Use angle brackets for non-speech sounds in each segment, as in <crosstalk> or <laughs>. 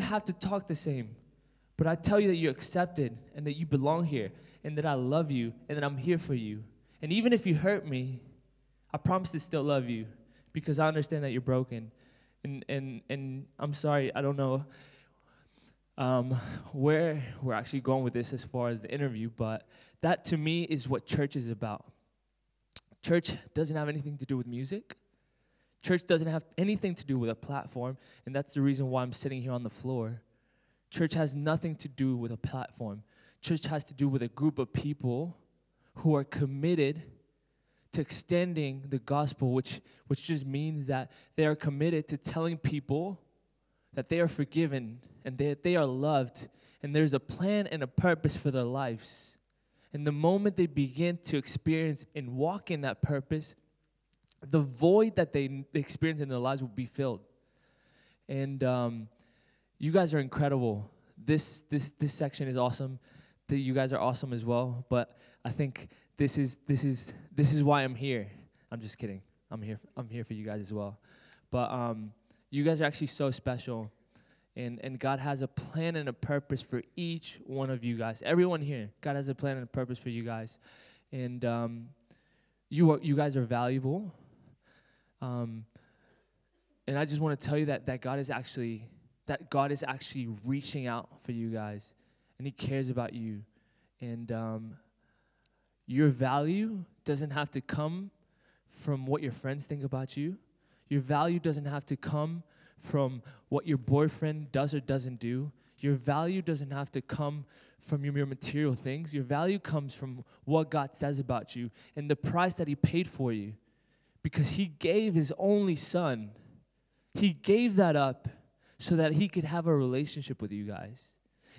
even have to talk the same. But I tell you that you're accepted and that you belong here and that I love you and that I'm here for you. And even if you hurt me, I promise to still love you because I understand that you're broken. And, and, and I'm sorry, I don't know um, where we're actually going with this as far as the interview, but that to me is what church is about. Church doesn't have anything to do with music. Church doesn't have anything to do with a platform, and that's the reason why I'm sitting here on the floor. Church has nothing to do with a platform. Church has to do with a group of people who are committed to extending the gospel, which, which just means that they are committed to telling people that they are forgiven and that they are loved and there's a plan and a purpose for their lives. And the moment they begin to experience and walk in that purpose, the void that they experience in their lives will be filled. And um, you guys are incredible. This this this section is awesome. The, you guys are awesome as well. But I think this is this is this is why I'm here. I'm just kidding. I'm here. I'm here for you guys as well. But um, you guys are actually so special. And, and God has a plan and a purpose for each one of you guys. Everyone here, God has a plan and a purpose for you guys. And um, you, are, you guys are valuable. Um, and I just want to tell you that, that God is actually that God is actually reaching out for you guys, and He cares about you. And um, your value doesn't have to come from what your friends think about you. Your value doesn't have to come from what your boyfriend does or doesn't do. Your value doesn't have to come from your, your material things. Your value comes from what God says about you and the price that He paid for you. Because He gave His only Son, He gave that up so that He could have a relationship with you guys.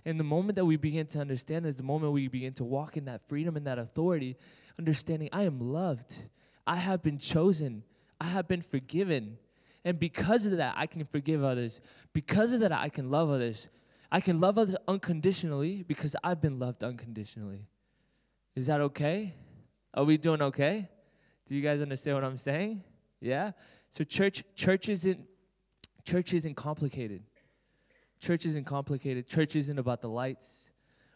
And the moment that we begin to understand this, the moment we begin to walk in that freedom and that authority, understanding I am loved, I have been chosen, I have been forgiven. And because of that, I can forgive others. Because of that, I can love others. I can love others unconditionally because I've been loved unconditionally. Is that okay? Are we doing okay? Do you guys understand what I'm saying? Yeah? So church church isn't church isn't complicated. Church isn't complicated. Church isn't about the lights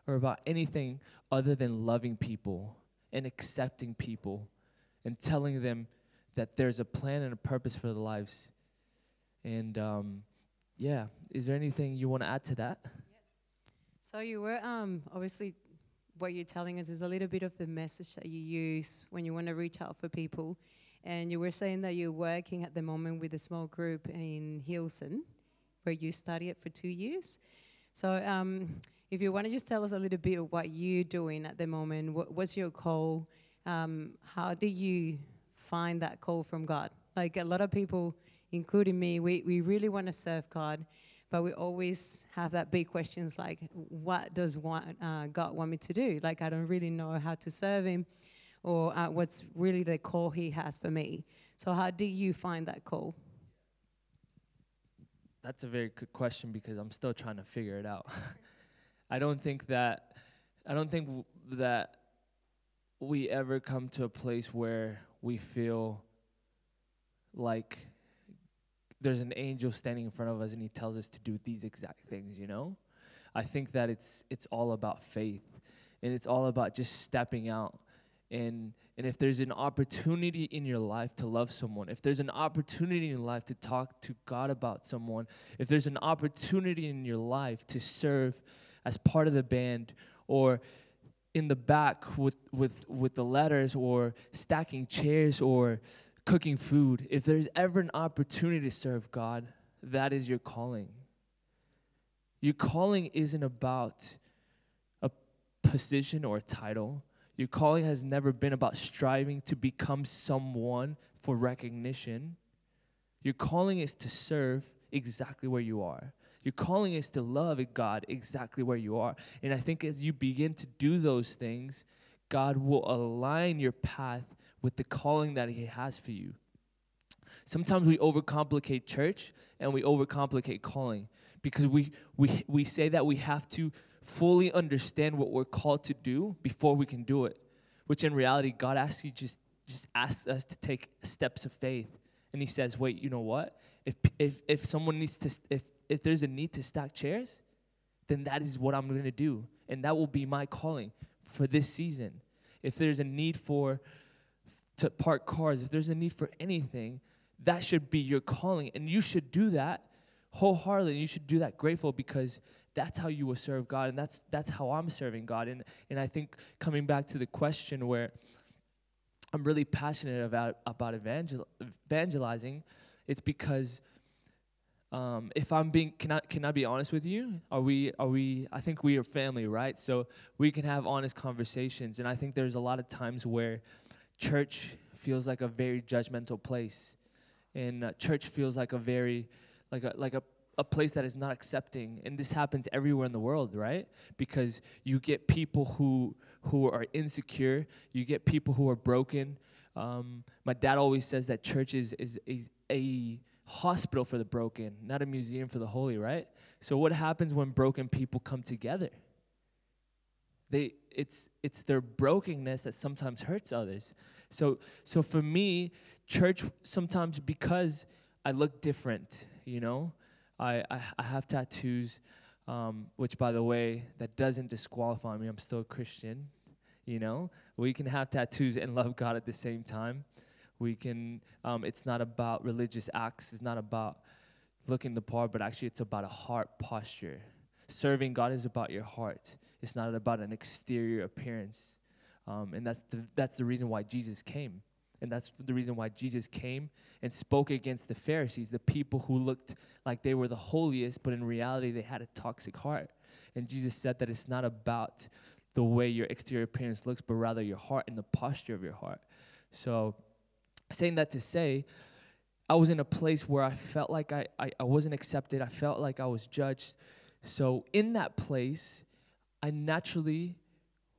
or about anything other than loving people and accepting people and telling them that there's a plan and a purpose for their lives. And um, yeah, is there anything you want to add to that? So you were um, obviously what you're telling us is a little bit of the message that you use when you want to reach out for people. And you were saying that you're working at the moment with a small group in Hillsong, where you study it for two years. So um, if you want to just tell us a little bit of what you're doing at the moment, what, what's your call? Um, how do you find that call from God? Like a lot of people including me, we, we really want to serve God, but we always have that big questions like, what does uh, God want me to do? Like, I don't really know how to serve Him or uh, what's really the call He has for me. So, how do you find that call? That's a very good question because I'm still trying to figure it out. <laughs> I don't think that I don't think w- that we ever come to a place where we feel like there's an angel standing in front of us and he tells us to do these exact things, you know? I think that it's it's all about faith and it's all about just stepping out and and if there's an opportunity in your life to love someone, if there's an opportunity in your life to talk to God about someone, if there's an opportunity in your life to serve as part of the band or in the back with with with the letters or stacking chairs or cooking food, if there's ever an opportunity to serve God, that is your calling. Your calling isn't about a position or a title. Your calling has never been about striving to become someone for recognition. Your calling is to serve exactly where you are. Your calling is to love God exactly where you are. And I think as you begin to do those things, God will align your path with the calling that He has for you. Sometimes we overcomplicate church and we overcomplicate calling because we, we, we say that we have to fully understand what we're called to do before we can do it, which in reality, God actually just, just asks us to take steps of faith. And He says, wait, you know what? If, if, if someone needs to, if if there's a need to stack chairs, then that is what I'm going to do. And that will be my calling for this season. If there's a need for to park cars, if there's a need for anything, that should be your calling. And you should do that wholeheartedly. You should do that grateful because that's how you will serve God. And that's that's how I'm serving God. And and I think coming back to the question where I'm really passionate about about evangel- evangelizing, it's because um, if I'm being, can I, can I be honest with you? Are we, are we, I think we are family, right? So we can have honest conversations. And I think there's a lot of times where church feels like a very judgmental place. And uh, church feels like a very, like a, like a, a place that is not accepting. And this happens everywhere in the world, right? Because you get people who, who are insecure, you get people who are broken. Um, my dad always says that church is, is, is a, hospital for the broken, not a museum for the holy, right? So what happens when broken people come together? They it's it's their brokenness that sometimes hurts others. So so for me, church sometimes because I look different, you know, I I, I have tattoos, um, which by the way, that doesn't disqualify me. I'm still a Christian, you know. We can have tattoos and love God at the same time. We can, um, it's not about religious acts, it's not about looking the part, but actually it's about a heart posture. Serving God is about your heart, it's not about an exterior appearance. Um, and that's the, that's the reason why Jesus came. And that's the reason why Jesus came and spoke against the Pharisees, the people who looked like they were the holiest, but in reality they had a toxic heart. And Jesus said that it's not about the way your exterior appearance looks, but rather your heart and the posture of your heart. So saying that to say, I was in a place where I felt like I, I, I, wasn't accepted. I felt like I was judged. So, in that place, I naturally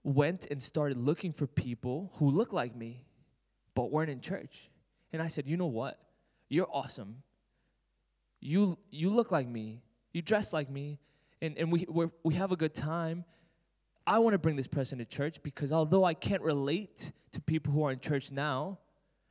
went and started looking for people who looked like me, but weren't in church. And I said, You know what? You're awesome. You, you look like me. You dress like me. And, and we, we we have a good time. I want to bring this person to church because although I can't relate to people who are in church now,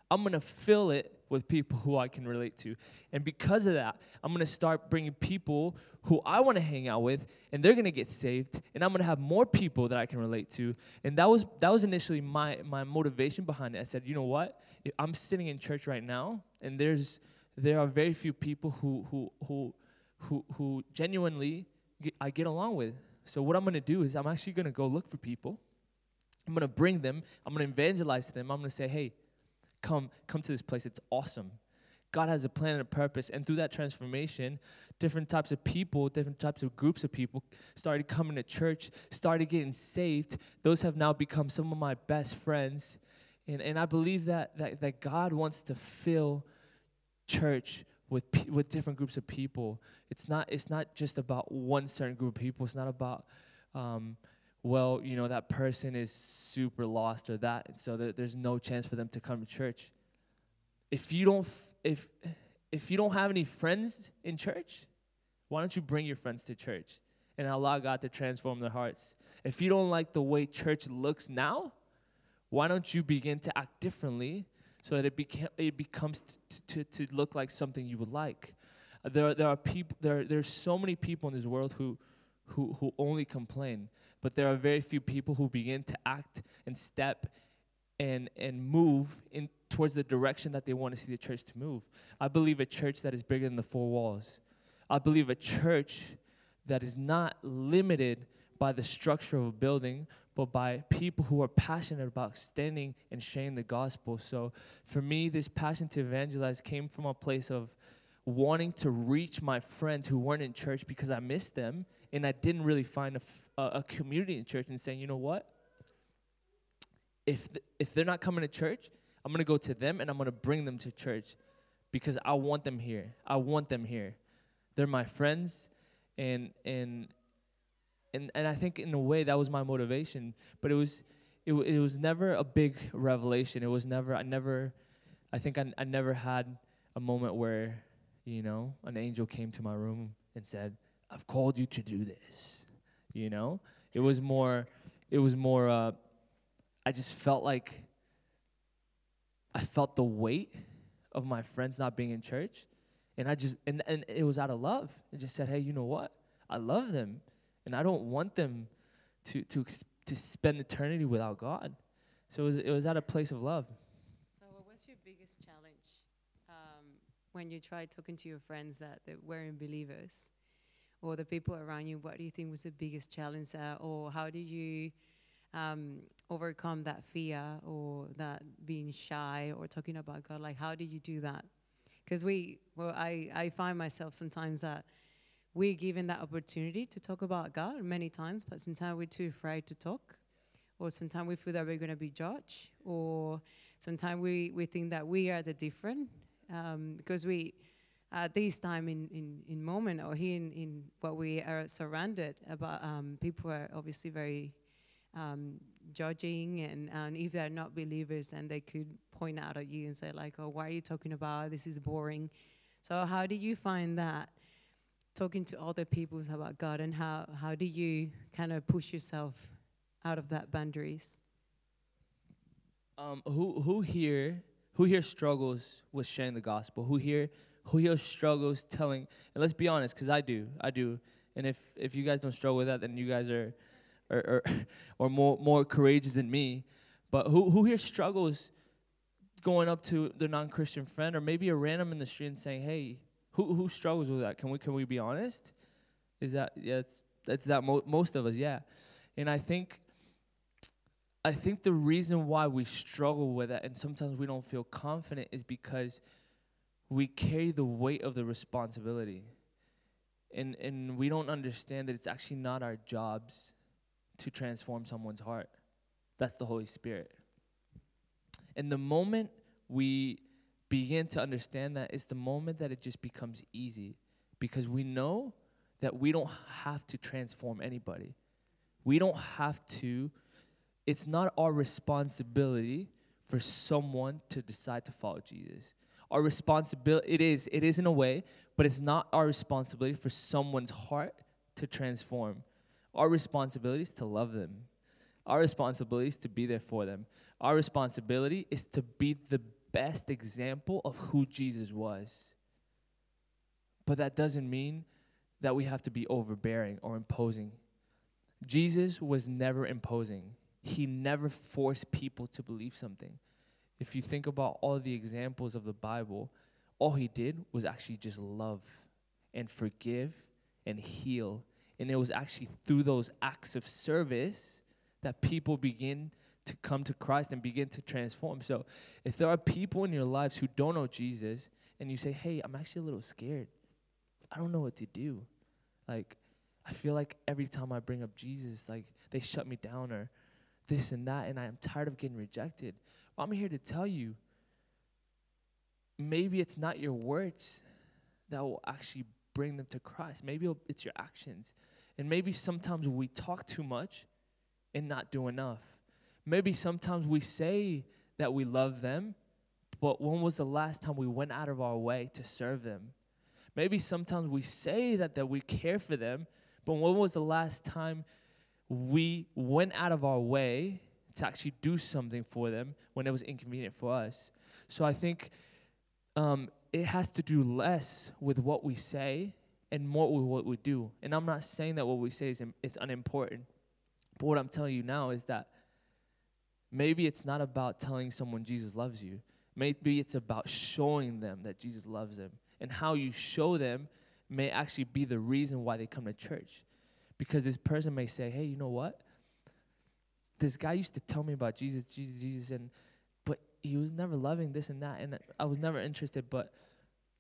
I'm going to fill it with people who I can relate to. And because of that, I'm going to start bringing people who I want to hang out with and they're going to get saved and I'm going to have more people that I can relate to. And that was that was initially my my motivation behind it. I said, "You know what? I'm sitting in church right now and there's there are very few people who who who who, who genuinely get, I get along with. So what I'm going to do is I'm actually going to go look for people. I'm going to bring them. I'm going to evangelize to them. I'm going to say, "Hey, come come to this place. It's awesome. God has a plan and a purpose, and through that transformation, different types of people, different types of groups of people started coming to church, started getting saved. Those have now become some of my best friends. And, and I believe that, that, that God wants to fill church with, with different groups of people. It's not, it's not just about one certain group of people. It's not about um, well, you know, that person is super lost or that, and so there's no chance for them to come to church. If you don't, if if you don't have any friends in church, why don't you bring your friends to church and allow God to transform their hearts? If you don't like the way church looks now, why don't you begin to act differently so that it, beca- it becomes t- t- to look like something you would like? There, there are people. There, there's so many people in this world who, who, who only complain but there are very few people who begin to act and step and and move in towards the direction that they want to see the church to move. I believe a church that is bigger than the four walls. I believe a church that is not limited by the structure of a building, but by people who are passionate about extending and sharing the gospel. So for me, this passion to evangelize came from a place of wanting to reach my friends who weren't in church because I missed them and I didn't really find a, f- a community in church and saying, you know what? If, th- if they're not coming to church, I'm going to go to them and I'm going to bring them to church because I want them here. I want them here. They're my friends and and and and I think in a way that was my motivation, but it was it, it was never a big revelation. It was never I never I think I, I never had a moment where, you know, an angel came to my room and said, I've called you to do this. You know, it was more, it was more. Uh, I just felt like I felt the weight of my friends not being in church, And I just and, and it was out of love. I just said, "Hey, you know what? I love them, and I don't want them to to to spend eternity without God." So it was it was at a place of love. So, what was your biggest challenge um, when you tried talking to your friends that, that weren't believers or the people around you? What do you think was the biggest challenge, uh, or how did you um, overcome that fear or that being shy or talking about God? Like, how did you do that? Because we, well, I, I find myself sometimes that we're given that opportunity to talk about God many times, but sometimes we're too afraid to talk, or sometimes we feel that we're going to be judged, or sometimes we, we think that we are the different um, because we at this time in, in, in moment or here in, in what we are surrounded about um, people are obviously very um, judging and, and if they're not believers and they could point out at you and say like oh why are you talking about this is boring. So how do you find that talking to other people about god and how, how do you kind of push yourself out of that boundaries? Um, who who here who here struggles with sharing the gospel? Who here who here struggles telling? And let's be honest, because I do, I do. And if if you guys don't struggle with that, then you guys are, are, are <laughs> or more more courageous than me. But who who here struggles going up to their non-Christian friend or maybe a random in the street and saying, "Hey, who who struggles with that? Can we can we be honest? Is that yeah? It's that's that mo- most of us, yeah. And I think I think the reason why we struggle with that and sometimes we don't feel confident is because we carry the weight of the responsibility. And and we don't understand that it's actually not our jobs to transform someone's heart. That's the Holy Spirit. And the moment we begin to understand that, it's the moment that it just becomes easy because we know that we don't have to transform anybody. We don't have to it's not our responsibility for someone to decide to follow Jesus. Our responsibility it is it is in a way, but it's not our responsibility for someone's heart to transform. Our responsibility is to love them. Our responsibility is to be there for them. Our responsibility is to be the best example of who Jesus was. But that doesn't mean that we have to be overbearing or imposing. Jesus was never imposing he never forced people to believe something. If you think about all the examples of the Bible, all he did was actually just love and forgive and heal. And it was actually through those acts of service that people begin to come to Christ and begin to transform. So if there are people in your lives who don't know Jesus and you say, hey, I'm actually a little scared, I don't know what to do. Like, I feel like every time I bring up Jesus, like they shut me down or this and that, and I'm tired of getting rejected. I'm here to tell you maybe it's not your words that will actually bring them to Christ. Maybe it's your actions. And maybe sometimes we talk too much and not do enough. Maybe sometimes we say that we love them, but when was the last time we went out of our way to serve them? Maybe sometimes we say that, that we care for them, but when was the last time we went out of our way to actually do something for them when it was inconvenient for us. So I think um, it has to do less with what we say and more with what we do. And I'm not saying that what we say is, Im- is unimportant, but what I'm telling you now is that maybe it's not about telling someone Jesus loves you. Maybe it's about showing them that Jesus loves them. And how you show them may actually be the reason why they come to church. Because this person may say, hey, you know what? This guy used to tell me about Jesus, Jesus, Jesus, and but he was never loving this and that, and I was never interested. But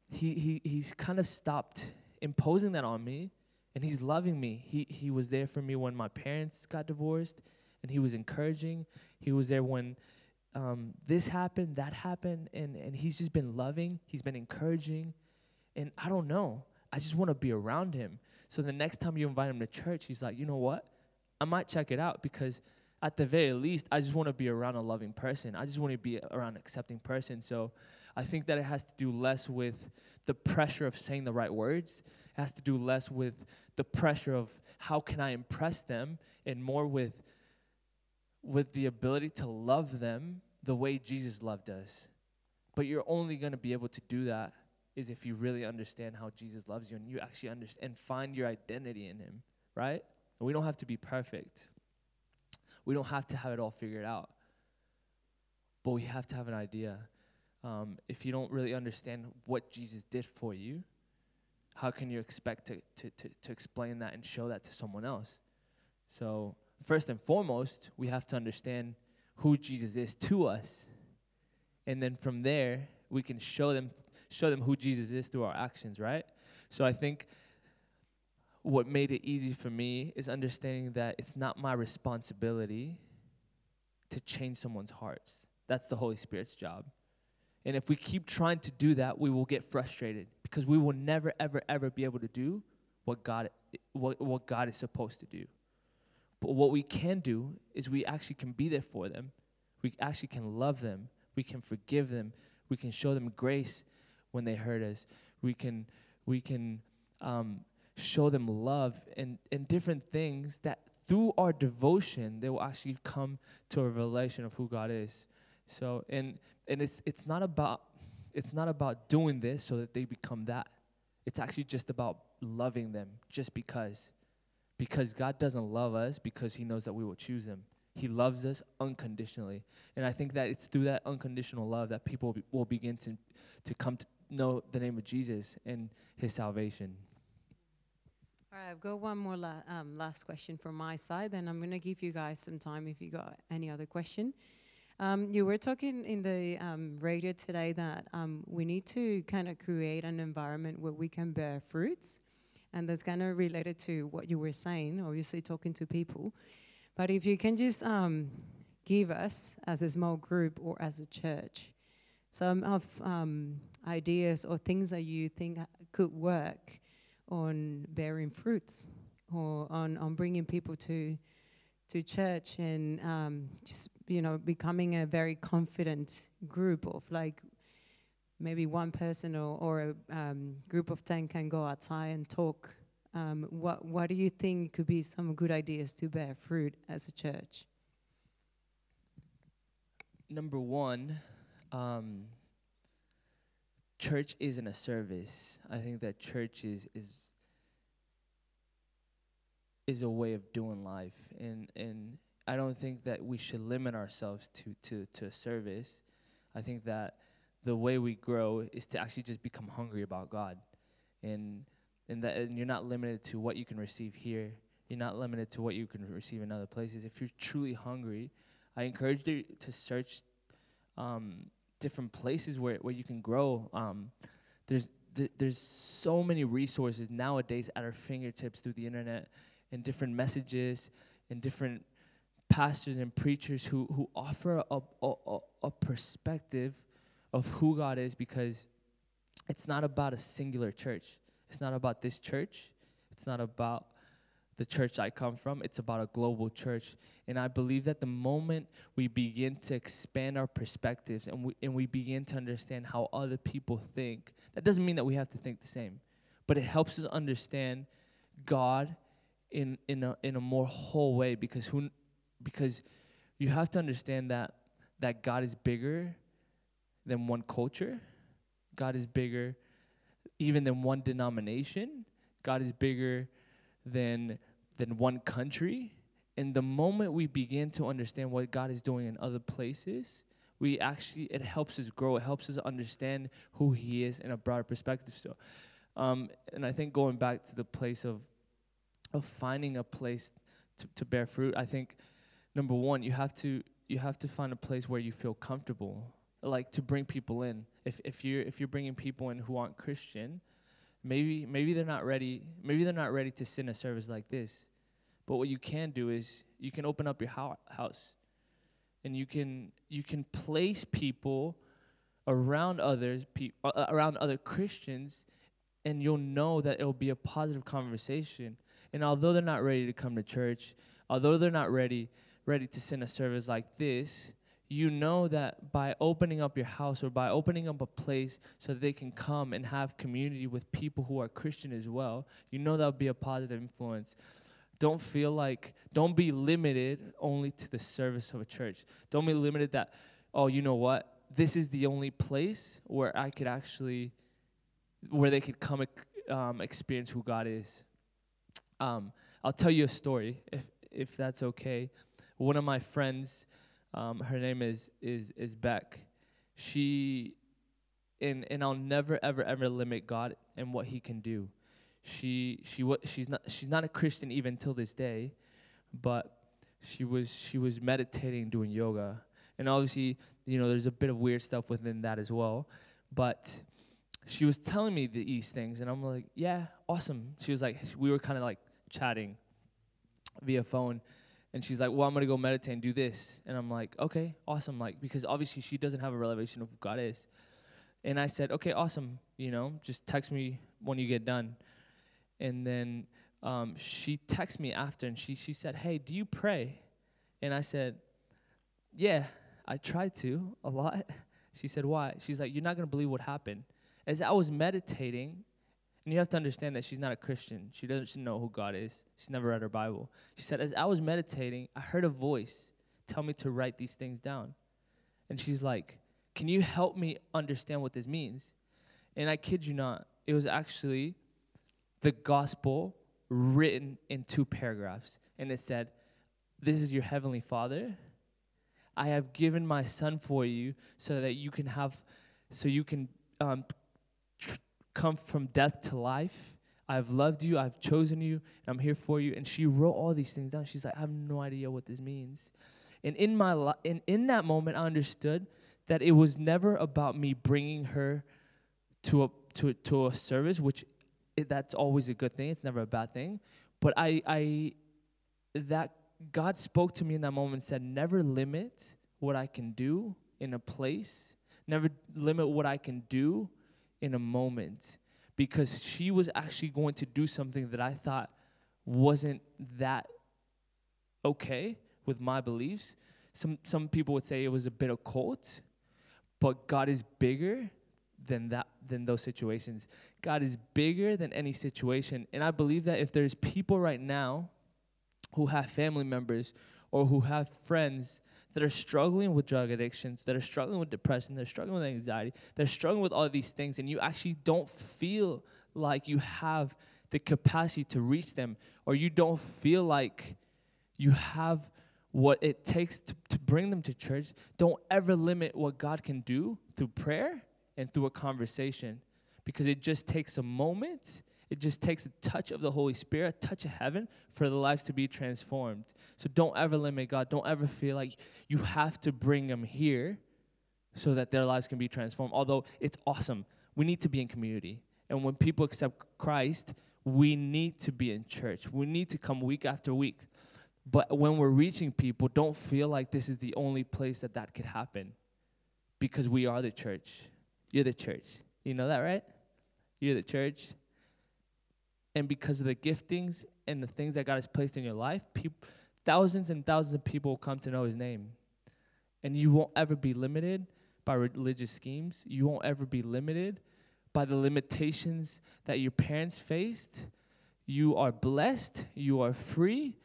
he he he's kind of stopped imposing that on me, and he's loving me. He he was there for me when my parents got divorced, and he was encouraging. He was there when um, this happened, that happened, and and he's just been loving. He's been encouraging, and I don't know. I just want to be around him. So the next time you invite him to church, he's like, you know what? I might check it out because at the very least, I just want to be around a loving person. I just want to be around an accepting person. So I think that it has to do less with the pressure of saying the right words. It has to do less with the pressure of how can I impress them and more with with the ability to love them the way Jesus loved us. But you're only going to be able to do that is if you really understand how Jesus loves you and you actually understand and find your identity in him, right? And we don't have to be perfect. We don't have to have it all figured out. But we have to have an idea. Um, if you don't really understand what Jesus did for you, how can you expect to, to, to, to explain that and show that to someone else? So, first and foremost, we have to understand who Jesus is to us. And then from there, we can show them show them who Jesus is through our actions, right? So I think what made it easy for me is understanding that it's not my responsibility to change someone's hearts. That's the Holy Spirit's job. And if we keep trying to do that, we will get frustrated because we will never, ever, ever be able to do what God, what, what God is supposed to do. But what we can do is we actually can be there for them. We actually can love them. We can forgive them. We can show them grace when they hurt us. We can, we can um, show them love and, and different things that through our devotion, they will actually come to a revelation of who God is. So, and, and it's, it's, not about, it's not about doing this so that they become that. It's actually just about loving them just because. Because God doesn't love us because he knows that we will choose him. He loves us unconditionally. And I think that it's through that unconditional love that people will begin to, to come to know the name of Jesus and his salvation. All right, I've got one more la- um, last question from my side, then I'm going to give you guys some time if you got any other question. Um, you were talking in the um, radio today that um, we need to kind of create an environment where we can bear fruits, and that's kind of related to what you were saying, obviously talking to people. But if you can just um, give us, as a small group or as a church, some of um, ideas or things that you think could work on bearing fruits or on, on bringing people to to church and um, just you know becoming a very confident group of like maybe one person or, or a um, group of 10 can go outside and talk. Um, what, what do you think could be some good ideas to bear fruit as a church? Number one um, church isn't a service. I think that church is is is a way of doing life, and and I don't think that we should limit ourselves to to to service. I think that the way we grow is to actually just become hungry about God, and and that and you're not limited to what you can receive here. You're not limited to what you can receive in other places. If you're truly hungry, I encourage you to search um, different places where, where you can grow. Um, there's th- there's so many resources nowadays at our fingertips through the internet and different messages and different pastors and preachers who, who offer a, a, a perspective of who God is because it's not about a singular church. It's not about this church. It's not about the church I come from. It's about a global church. And I believe that the moment we begin to expand our perspectives and we, and we begin to understand how other people think, that doesn't mean that we have to think the same, but it helps us understand God in, in, a, in a more whole way because, who, because you have to understand that, that God is bigger than one culture, God is bigger even than one denomination, God is bigger than than one country. And the moment we begin to understand what God is doing in other places, we actually it helps us grow. It helps us understand who He is in a broader perspective. So, um, and I think going back to the place of of finding a place to, to bear fruit, I think number one you have to you have to find a place where you feel comfortable, like to bring people in. If if you're if you're bringing people in who aren't Christian, maybe maybe they're not ready maybe they're not ready to in a service like this. But what you can do is you can open up your ho- house and you can you can place people around others pe- uh, around other christians and you'll know that it'll be a positive conversation. And although they're not ready to come to church although they're not ready ready to send a service like this you know that by opening up your house or by opening up a place so they can come and have community with people who are Christian as well, you know that would be a positive influence. Don't feel like, don't be limited only to the service of a church. Don't be limited that, oh, you know what? This is the only place where I could actually where they could come um, experience who God is. Um, I'll tell you a story if if that's okay. One of my friends, um, her name is is is Beck. She and and I'll never ever ever limit God and what He can do. She she wa- she's not she's not a Christian even till this day, but she was she was meditating doing yoga and obviously you know there's a bit of weird stuff within that as well but she was telling me these things and i'm like yeah awesome she was like we were kind of like chatting via phone and she's like well i'm gonna go meditate and do this and i'm like okay awesome like because obviously she doesn't have a revelation of who god is and i said okay awesome you know just text me when you get done and then um, she texted me after and she, she said, Hey, do you pray? And I said, Yeah, I try to a lot. <laughs> She said, Why? She's like, You're not to believe what happened. As I was meditating, and you have to understand that she's not a Christian. She doesn't know who God is. She's never read her Bible. She said, As I was meditating, I heard a voice tell me to write these things down. And she's like, Can you help me understand what this means? And I kid you not, it was actually the gospel written in two paragraphs. And it said, This is your heavenly Father. I have given my son for you so that you can have, so you can um, come from death to life. I've loved you, I've chosen you, and I'm here for you. And she wrote all these things down. She's like, I have no idea what this means. And in my li- in, in that moment, I understood that it was never about me bringing her to a to to a service, which it, that's always a good thing. It's never a bad thing. But I, I, that God spoke to me in that moment and said, never limit what I can do in a place. Never limit what I can do in a moment. Because she was actually going to do something that I thought wasn't that okay with my beliefs. Some some people would say it was a bit occult, but God is bigger than that than those situations. God is bigger than any situation. And I believe that if there's people right now who have family members or who have friends that are struggling with drug addictions, that are struggling with depression, they're struggling with anxiety, they're struggling with all these things, and you actually don't feel like you have the capacity to reach them, or you don't feel like you have what it takes to, to bring them to church, don't ever limit what God can do through prayer and through a conversation because it just takes a moment. It just takes a touch of the Holy Spirit, a touch of heaven for the lives to be transformed. So don't ever limit God. Don't ever feel like you have to bring them here so that their lives can be transformed. Although it's awesome. We need to be in community. And when people accept Christ, we need to be in church. We need to come week after week. But when we're reaching people, don't feel like this is the only place that that could happen because we are the church. You're the church. You know that, right? You're the church. And because of the giftings and the things that God has placed in your life, thousands and thousands of people will come to know His name. And you won't ever be limited by religious schemes. You won't ever be limited by the limitations that your parents faced. You are blessed, you are free,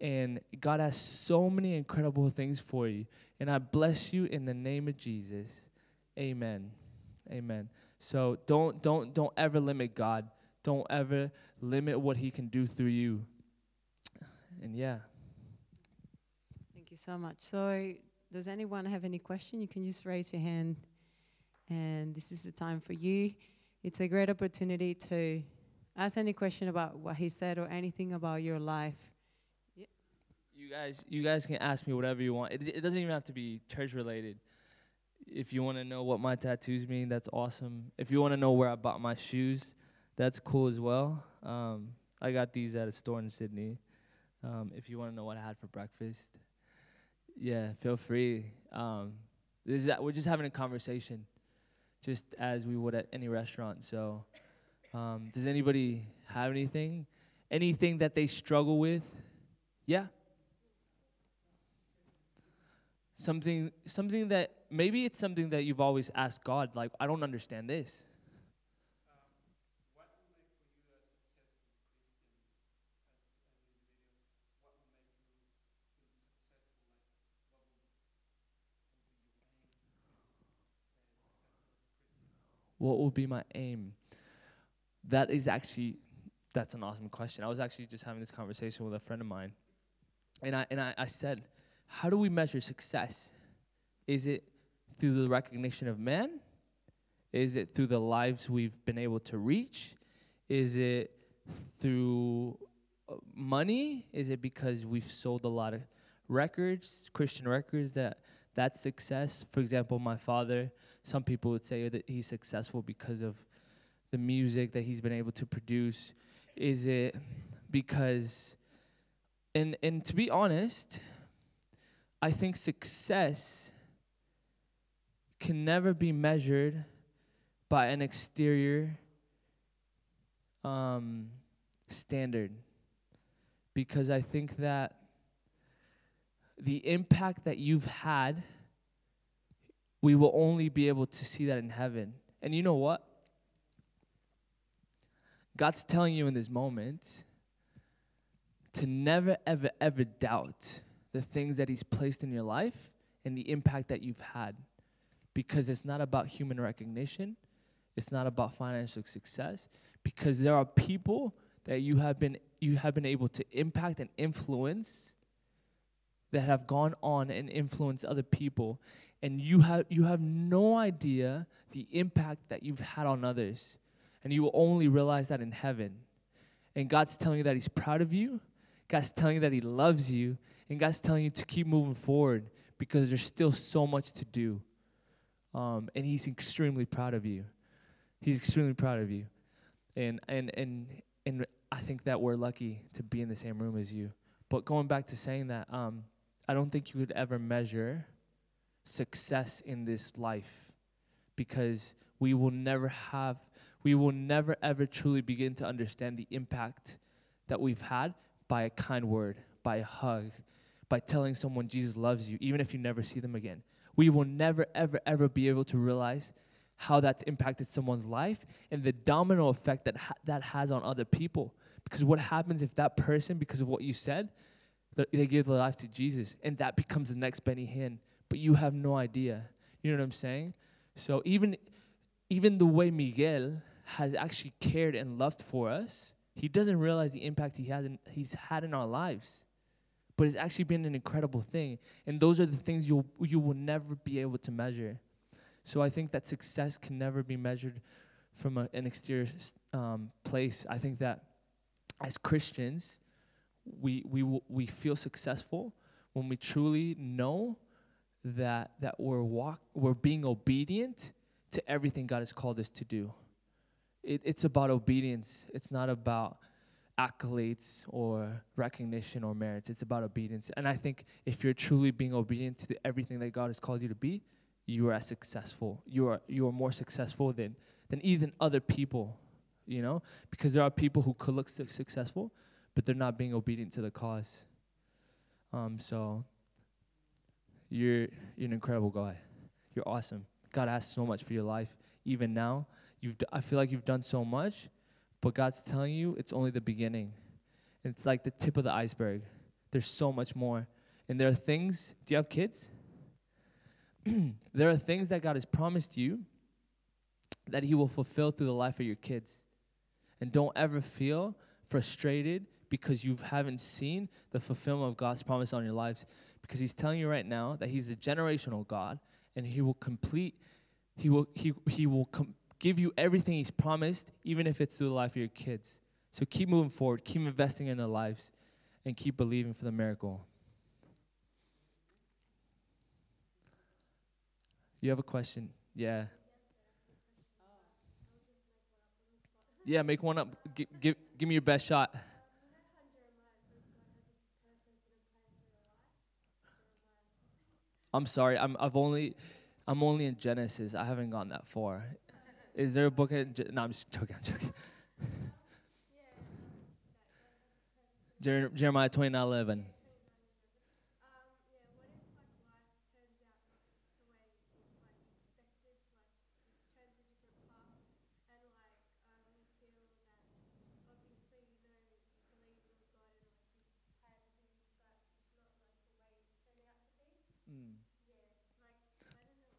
and God has so many incredible things for you. And I bless you in the name of Jesus. Amen. Amen. So don't don't don't ever limit God. Don't ever limit what he can do through you. And yeah. Thank you so much. So, does anyone have any question? You can just raise your hand, and this is the time for you. It's a great opportunity to ask any question about what he said or anything about your life. You guys you guys can ask me whatever you want. It it doesn't even have to be church related. If you want to know what my tattoos mean, that's awesome. If you want to know where I bought my shoes, that's cool as well. Um, I got these at a store in Sydney. Um, if you want to know what I had for breakfast, yeah, feel free. Um, this is, we're just having a conversation, just as we would at any restaurant. So, um, does anybody have anything, anything that they struggle with? Yeah. Something, something that maybe it's something that you've always asked God, like I don't understand this. What will be my aim? that is actually that's an awesome question. I was actually just having this conversation with a friend of mine, and I and I, I said, how do we measure success? Is it through the recognition of men? Is it through the lives we've been able to reach? Is it through uh, money? Is it because we've sold a lot of records, Christian records that that's success? For example, my father, some people would say that he's successful because of the music that he's been able to produce. Is it because and and to be honest, I think success can never be measured by an exterior um, standard because I think that the impact that you've had, we will only be able to see that in heaven. And you know what? God's telling you in this moment to never, ever, ever doubt the things that He's placed in your life and the impact that you've had. Because it's not about human recognition, it's not about financial success, because there are people that you have been you have been able to impact and influence that have gone on and influenced other people. And you have you have no idea the impact that you've had on others. And you will only realize that in heaven. And God's telling you that he's proud of you. God's telling you that he loves you. And God's telling you to keep moving forward because there's still so much to do. Um, and he's extremely proud of you. He's extremely proud of you. And and and and I think that we're lucky to be in the same room as you. But going back to saying that, um, I don't think you could ever measure success in this life because we will never have, we will never ever truly begin to understand the impact that we've had by a kind word, by a hug, by telling someone Jesus loves you, even if you never see them again. We will never, ever, ever be able to realize how that's impacted someone's life and the domino effect that ha- that has on other people. Because what happens if that person, because of what you said, they give their life to Jesus and that becomes the next Benny Hinn, but you have no idea. You know what I'm saying? So even even the way Miguel has actually cared and loved for us, he doesn't realize the impact he has in, he's had in our lives. But it's actually been an incredible thing, and those are the things you you will never be able to measure. So I think that success can never be measured from a, an exterior um, place. I think that as Christians, we we we feel successful when we truly know that that we're walk we're being obedient to everything God has called us to do. It, it's about obedience. It's not about accolades or recognition or merits. It's about obedience. And I think if you're truly being obedient to the, everything that God has called you to be, you are as successful. You are you are more successful than than even other people, you know, because there are people who could look su- successful, but they're not being obedient to the cause. Um, so you're you're an incredible guy. You're awesome. God has so much for your life. Even now, you've d- I feel like you've done so much, but God's telling you it's only the beginning. It's like the tip of the iceberg. There's so much more. And there are things. Do you have kids? <clears throat> there are things that God has promised you that He will fulfill through the life of your kids. And don't ever feel frustrated because you haven't seen the fulfillment of God's promise on your lives. Because He's telling you right now that He's a generational God and He will complete, He will, he, he will com- give you everything He's promised, even if it's through the life of your kids. So keep moving forward, keep investing in their lives, and keep believing for the miracle. You have a question? Yeah. Yeah, make one up. G- give, give me your best shot. I'm sorry. I'm I've only I'm only in Genesis. I haven't gone that far. Is there a book in Ge- No, I'm just joking. I'm joking. <laughs> Jer- Jeremiah 29:11.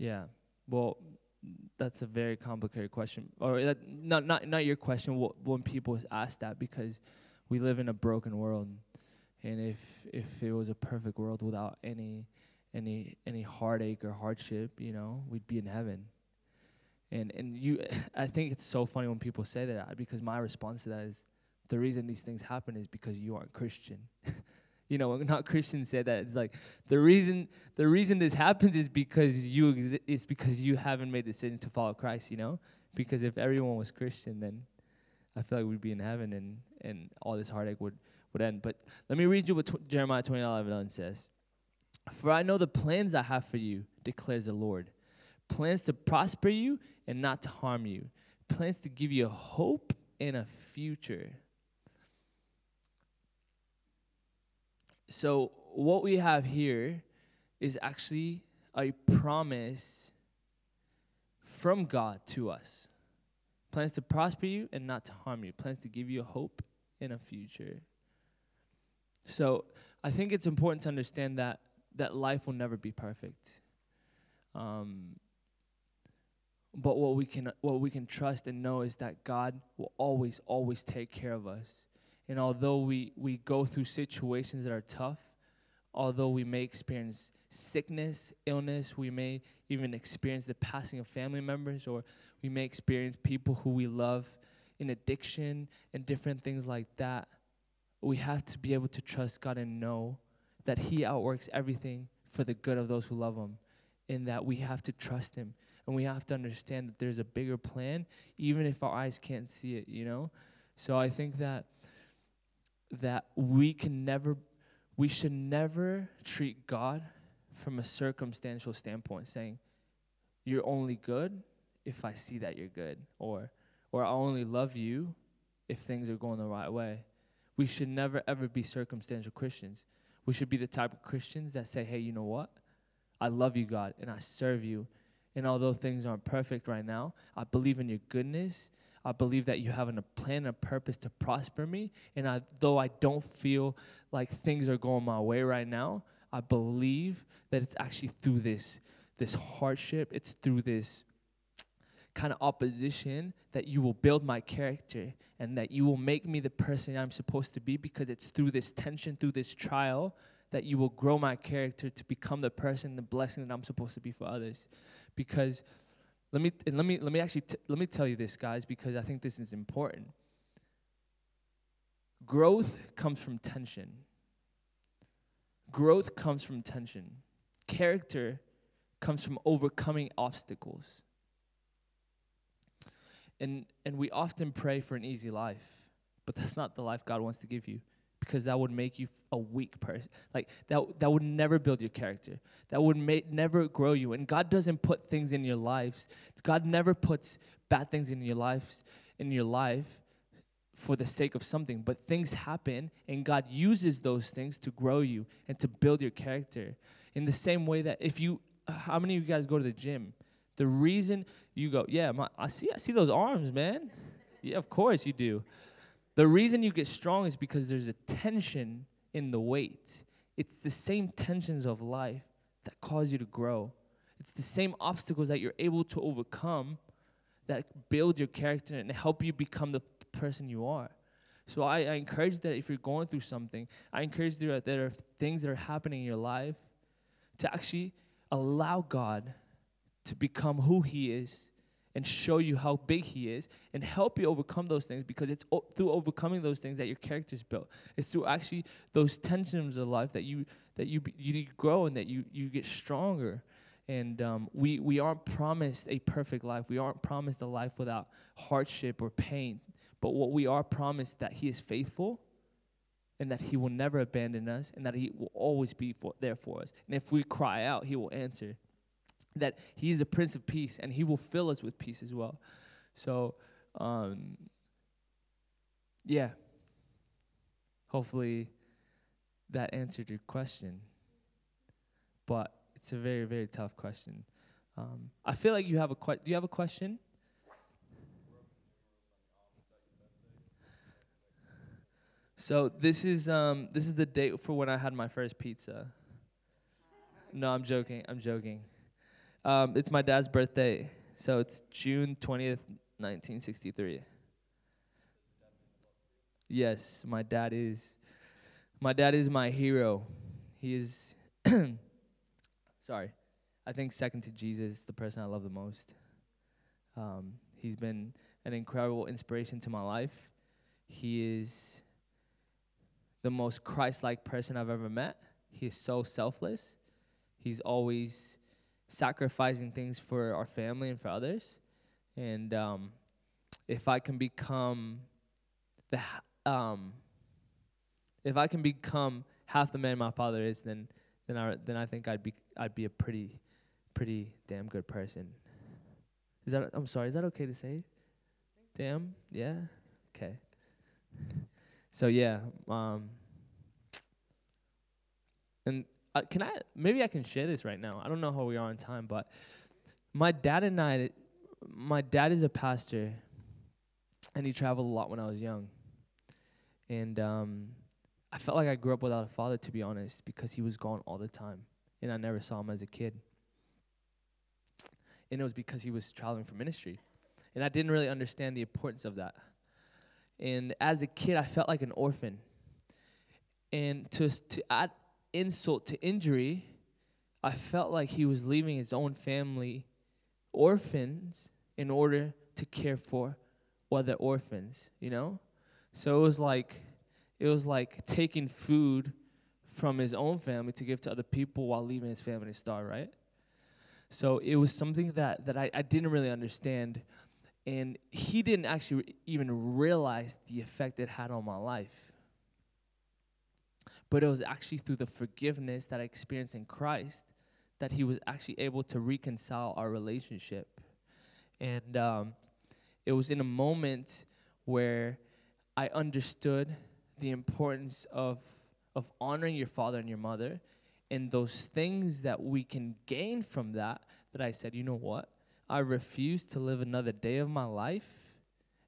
Yeah. Well, that's a very complicated question, or that, not not not your question. wh- When people ask that, because we live in a broken world, and if if it was a perfect world without any any any heartache or hardship, you know, we'd be in heaven. And and you, <laughs> I think it's so funny when people say that because my response to that is, the reason these things happen is because you aren't Christian. <laughs> you know, <laughs> not Christians say that. It's like the reason the reason this happens is because you exi- it's because you haven't made a decision to follow Christ. You know, because if everyone was Christian, then I feel like we'd be in heaven and and all this heartache would would end. But let me read you what tw- Jeremiah twenty eleven says. For I know the plans I have for you, declares the Lord. Plans to prosper you and not to harm you. Plans to give you a hope and a future. So, what we have here is actually a promise from God to us. Plans to prosper you and not to harm you. Plans to give you a hope and a future. So, I think it's important to understand that that life will never be perfect. Um, but what we can what we can trust and know is that God will always always take care of us. And although we we go through situations that are tough, although we may experience sickness, illness, we may even experience the passing of family members or we may experience people who we love in addiction and different things like that. We have to be able to trust God and know that He outworks everything for the good of those who love Him, and that we have to trust Him. And we have to understand that there's a bigger plan, even if our eyes can't see it, you know? So I think that that we can never we should never treat God from a circumstantial standpoint, saying, You're only good if I see that you're good, or or I only love you if things are going the right way. We should never ever be circumstantial Christians. We should be the type of Christians that say, hey, you know what? I love you, God, and I serve you. And although things aren't perfect right now, I believe in your goodness. I believe that you have a plan and a purpose to prosper me. And I, though I don't feel like things are going my way right now, I believe that it's actually through this, this hardship, it's through this kind of opposition that you will build my character and that you will make me the person I'm supposed to be because it's through this tension, through this trial, that you will grow my character to become the person, the blessing that I'm supposed to be for others. Because let me and let me let me actually t- let me tell you this, guys, because I think this is important. Growth comes from tension. Growth comes from tension. Character comes from overcoming obstacles. And and we often pray for an easy life, but that's not the life God wants to give you because that would make you a weak person. Like that that would never build your character. That would make never grow you. And God doesn't put things in your lives. God never puts bad things in your lives in your life for the sake of something, but things happen and God uses those things to grow you and to build your character. In the same way that if you how many of you guys go to the gym? The reason you go, yeah, my, I see, I see those arms, man. Yeah, of course you do. The reason you get strong is because there's a tension in the weight. It's the same tensions of life that cause you to grow. It's the same obstacles that you're able to overcome that build your character and help you become the person you are. So I, I encourage that if you're going through something, I encourage that there are things that are happening in your life to actually allow God to become who He is and show you how big He is and help you overcome those things because it's o- through overcoming those things that your character is built. It's through actually those tensions of life that you that you you grow and that you you get stronger. And um, we we aren't promised a perfect life. We aren't promised a life without hardship or pain. But what we are promised that He is faithful and that he will never abandon us and that he will always be for, there for us. And if we cry out, he will answer that He is a Prince of Peace and He will fill us with peace as well. So, um, yeah. Hopefully that answered your question. But it's a very, very tough question. Um, I feel like you have a que- do you have a question? So this is um, this is the date for when I had my first pizza. No, I'm joking. I'm joking. Um, it's my dad's birthday, so it's June twentieth, nineteen sixty-three. Yes, my dad is. My dad is my hero. He is. <coughs> sorry, I think second to Jesus, the person I love the most. Um, he's been an incredible inspiration to my life. He is the most Christ like person I've ever met. He is so selfless. He's always sacrificing things for our family and for others. And um, if I can become the um, if I can become half the man my father is, then then I then I think I'd be I'd be a pretty pretty damn good person. Is that I'm sorry, is that okay to say? Damn? Yeah? Okay. So yeah, um and uh, can I maybe I can share this right now. I don't know how we are on time, but my dad and I my dad is a pastor and he traveled a lot when I was young. And um I felt like I grew up without a father to be honest because he was gone all the time and I never saw him as a kid. And it was because he was traveling for ministry. And I didn't really understand the importance of that. And as a kid, I felt like an orphan. And to, to add insult to injury, I felt like he was leaving his own family orphans in order to care for other orphans, you know? So it was like it was like taking food from his own family to give to other people while leaving his family to starve, right? So it was something that, that I, I didn't really understand. And he didn't actually even realize the effect it had on my life. But it was actually through the forgiveness that I experienced in Christ that he was actually able to reconcile our relationship. And um, it was in a moment where I understood the importance of, of honoring your father and your mother and those things that we can gain from that that I said, you know what? I refuse to live another day of my life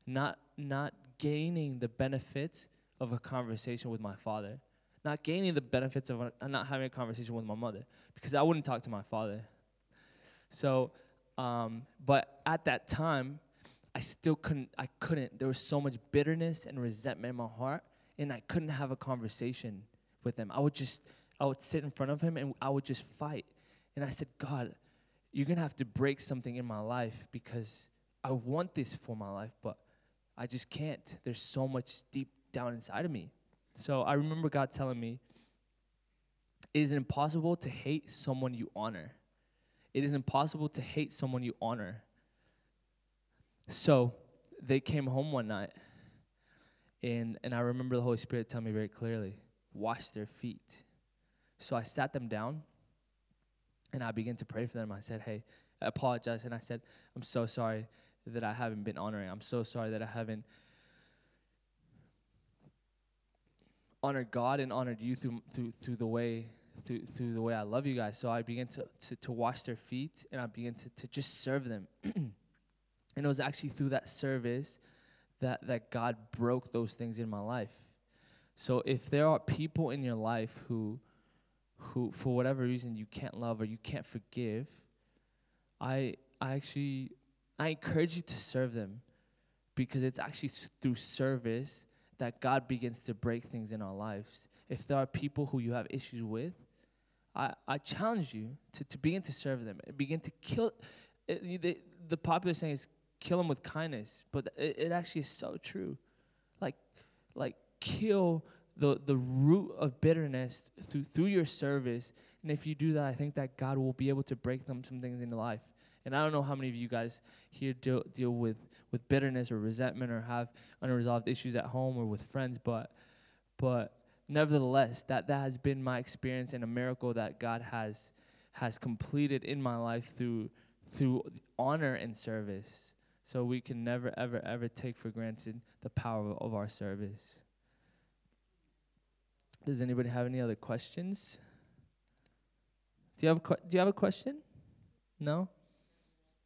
not not gaining the benefits of a conversation with my father, not gaining the benefits of not having a conversation with my mother because I wouldn't talk to my father. So, um, but at that time, I still couldn't. I couldn't. There was so much bitterness and resentment in my heart, and I couldn't have a conversation with him. I would just I would sit in front of him and I would just fight. And I said, God, you're to have to break something in my life because I want this for my life, but I just can't. There's so much deep down inside of me. So I remember God telling me, it is impossible to hate someone you honor. It is impossible to hate someone you honor. So they came home one night, and, and I remember the Holy Spirit telling me very clearly wash their feet. So I sat them down and I began to pray for them. I said, Hey, I apologize. And I said, I'm so sorry that I haven't been honoring. I'm so sorry that I haven't honored God and honored you through through through the way through through the way I love you guys. So I began to to, to wash their feet and I began to, to just serve them. <clears throat> and it was actually through that service that that God broke those things in my life. So if there are people in your life who who for whatever reason you can't love or you can't forgive, I I actually I encourage you to serve them because it's actually through service that God begins to break things in our lives. If there are people who you have issues with, I, I challenge you to, to begin to serve them. Begin to kill. It, the, the popular saying is kill them with kindness, but it, it actually is so true. Like, like kill the, the root of bitterness through, through your service. And if you do that, I think that God will be able to break them some things in your life. And I don't know how many of you guys here deal, deal with, with bitterness or resentment or have unresolved issues at home or with friends, but but nevertheless, that, that has been my experience and a miracle that God has has completed in my life through through honor and service. So we can never ever ever take for granted the power of our service. Does anybody have any other questions? Do you have a do you have a question? No?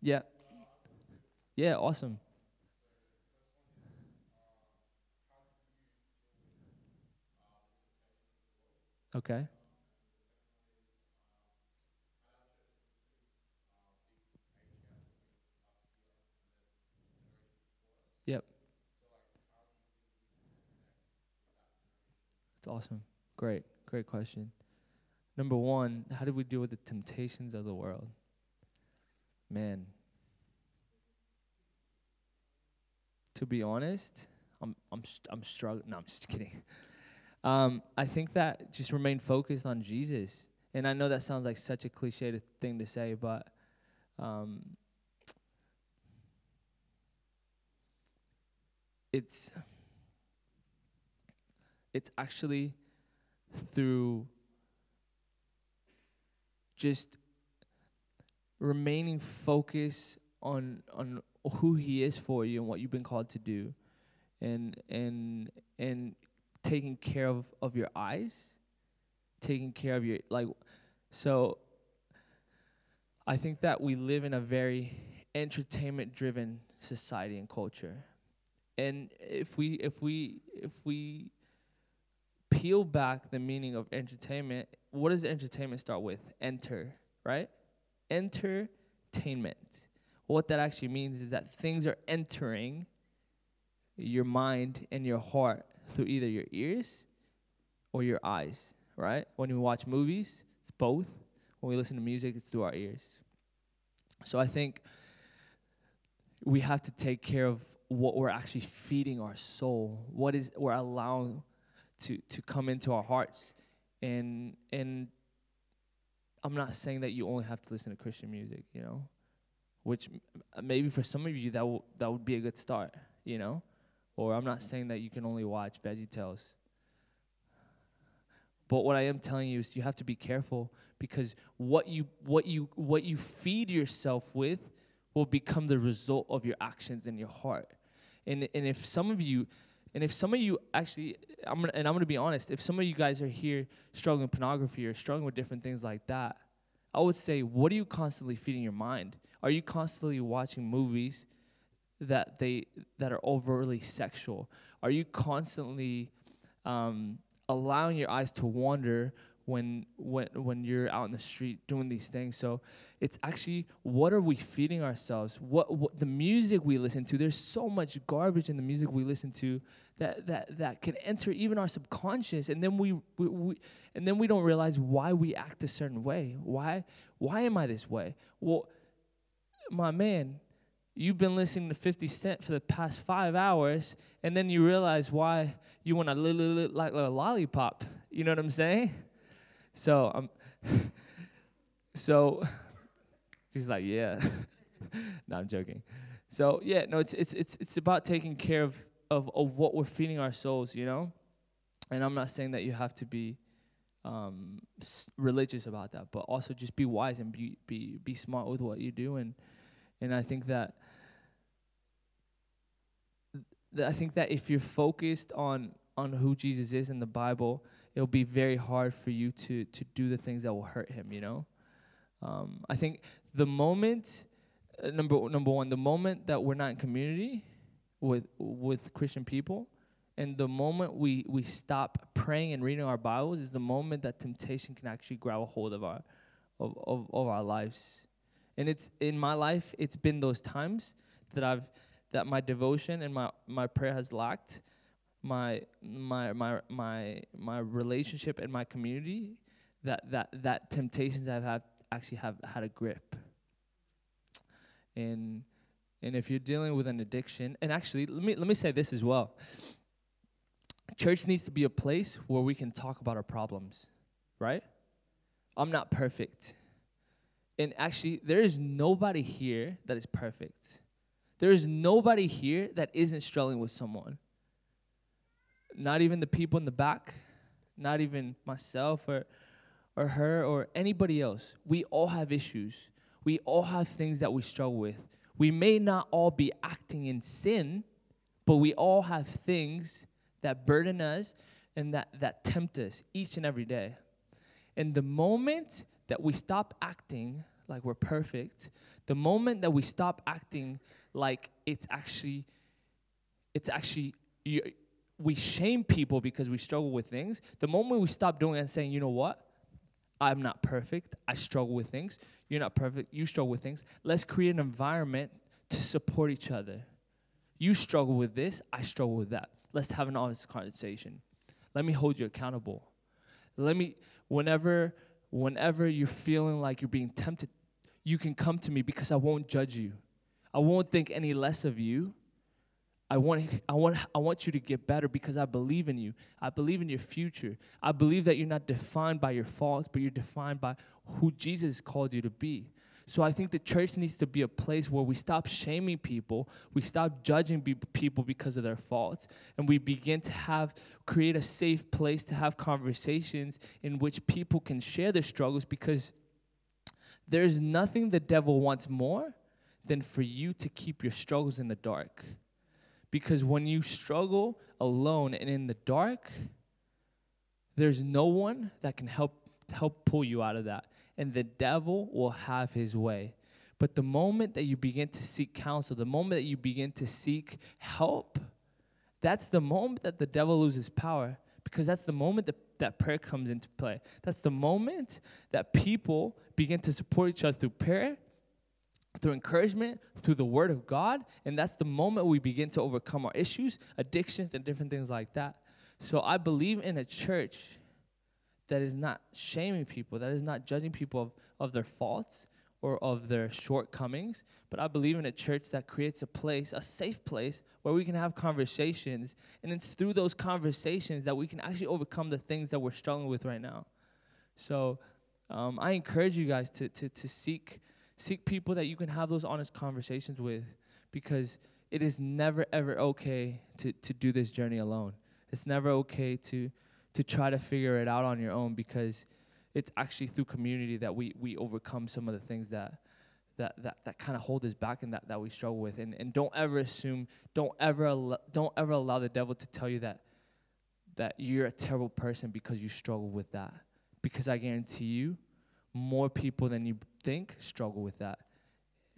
Yeah. Yeah, awesome. Okay. Yep. That's awesome. Great, great question. Number one, how do we deal with the temptations of the world? Man, to be honest, I'm I'm I'm struggling. No, I'm just <laughs> kidding. Um, I think that just remain focused on Jesus. And I know that sounds like such a cliche thing to say, but um, it's it's actually through just remaining focused on on who he is for you and what you've been called to do and and and taking care of of your eyes taking care of your like so i think that we live in a very entertainment driven society and culture. And if we if we if we peel back the meaning of entertainment what does entertainment start with? Enter right entertainment what that actually means is that things are entering your mind and your heart through either your ears or your eyes, right? When we watch movies, it's both. When we listen to music, it's through our ears. So I think we have to take care of what we're actually feeding our soul. What is we're allowing to to come into our hearts. And and I'm not saying that you only have to listen to Christian music, you know, which maybe for some of you that that would be a good start, you know. Or I'm not saying that you can only watch Veggie Tales. But what I am telling you is you have to be careful because what you what you what you feed yourself with will become the result of your actions in your heart. And and if some of you and if some of you actually I'm gonna, and I'm to be honest, if some of you guys are here struggling with pornography or struggling with different things like that, I would say what are you constantly feeding your mind? Are you constantly watching movies that they that are overly sexual? Are you constantly um, allowing your eyes to wander when when when you're out in the street doing these things? So it's actually what are we feeding ourselves? What, what the music we listen to? There's so much garbage in the music we listen to that that that can enter even our subconscious, and then we, we, we and then we don't realize why we act a certain way. Why why am I this way? Well, my man, you've been listening to 50 Cent for the past five hours, and then you realize why you want to li- li- li- like a lollipop. You know what I'm saying? So um, <laughs> so <laughs> she's like, yeah. <laughs> no, I'm joking. So yeah, no, it's it's it's it's about taking care of of of what we're feeding our souls, you know. And I'm not saying that you have to be um, religious about that, but also just be wise and be be be smart with what you do and and I think that th- I think that if you're focused on on who Jesus is in the Bible, it'll be very hard for you to to do the things that will hurt him, you know? Um, I think the moment uh, number number one, the moment that we're not in community with with Christian people, and the moment we we stop praying and reading our Bibles is the moment that temptation can actually grab a hold of our of, of, of our lives. And it's in my life, it's been those times that I've that my devotion and my, my prayer has lacked. My my my my my relationship and my community that that that temptations I've had actually have had a grip. And and if you're dealing with an addiction, and actually let me let me say this as well. Church needs to be a place where we can talk about our problems, right? I'm not perfect. And actually, there is nobody here that is perfect. There is nobody here that isn't struggling with someone. Not even the people in the back, not even myself or, or her or anybody else. We all have issues. We all have things that we struggle with. We may not all be acting in sin, but we all have things that burden us and that, that tempt us each and every day. And the moment that we stop acting like we're perfect, the moment that we stop acting like it's actually, it's actually, you, we shame people because we struggle with things, the moment we stop doing it and saying, you know what? I'm not perfect. I struggle with things. You're not perfect. You struggle with things. Let's create an environment to support each other. You struggle with this. I struggle with that. Let's have an honest conversation. Let me hold you accountable. Let me, whenever, whenever you're feeling like you're being tempted, you can come to me because I won't judge you. I won't think any less of you. I want, I, want, I want you to get better because I believe in you. I believe in your future. I believe that you're not defined by your faults, but you're defined by who Jesus called you to be. So I think the church needs to be a place where we stop shaming people, we stop judging be- people because of their faults, and we begin to have create a safe place to have conversations in which people can share their struggles because there's nothing the devil wants more than for you to keep your struggles in the dark. Because when you struggle alone and in the dark, there's no one that can help help pull you out of that. And the devil will have his way. But the moment that you begin to seek counsel, the moment that you begin to seek help, that's the moment that the devil loses power because that's the moment that, that prayer comes into play. That's the moment that people begin to support each other through prayer through encouragement, through the word of God. And that's the moment we begin to overcome our issues, addictions, and different things like that. So I believe in a church that is not shaming people, that is not judging people of, of their faults or of their shortcomings, but I believe in a church that creates a place, a safe place where we can have conversations. And it's through those conversations that we can actually overcome the things that we're struggling with right now. So um, I encourage you guys to, to, to seek Seek people that you can have those honest conversations with because it is never ever okay to, to do this journey alone. It's never okay to to try to figure it out on your own because it's actually through community that we we overcome some of the things that that that, that kind of hold us back and that, that we struggle with. And and don't ever assume, don't ever al- don't ever allow the devil to tell you that that you're a terrible person because you struggle with that. Because I guarantee you, more people than you think struggle with that.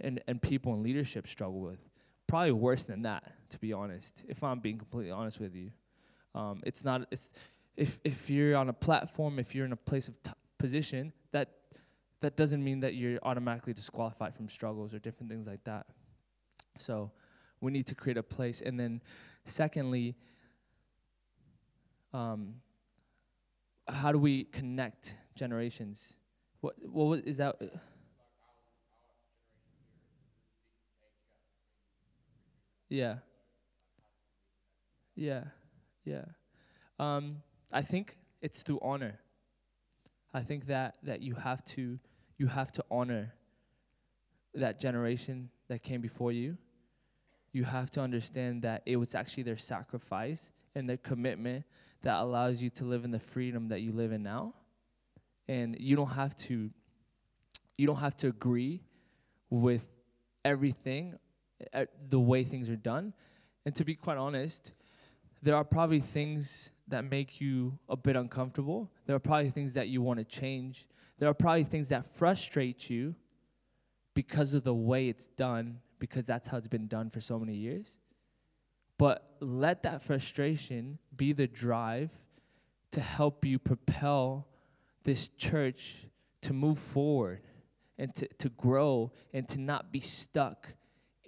And, and people in leadership struggle with. Probably worse than that, to be honest, if I'm being completely honest with you. Um, it's not, it's, if, if you're on a platform, if you're in a place of t- position, that, that doesn't mean that you're automatically disqualified from struggles or different things like that. So we need to create a place. And then, secondly, um, how do we connect generations? What what is that? Yeah. Yeah. Yeah. Um, I think it's through honor. I think that that you have to you have to honor that generation that came before you. You have to understand that it was actually their sacrifice and their commitment that allows you to live in the freedom that you live in now and you don't have to you don't have to agree with everything uh, the way things are done. And to be quite honest there are probably things that make you a bit uncomfortable. There are probably things that you want to change. There are probably things that frustrate you because of the way it's done because that's how it's been done for so many years. But let that frustration be the drive to help you propel this church to move forward and to, to grow and to not be stuck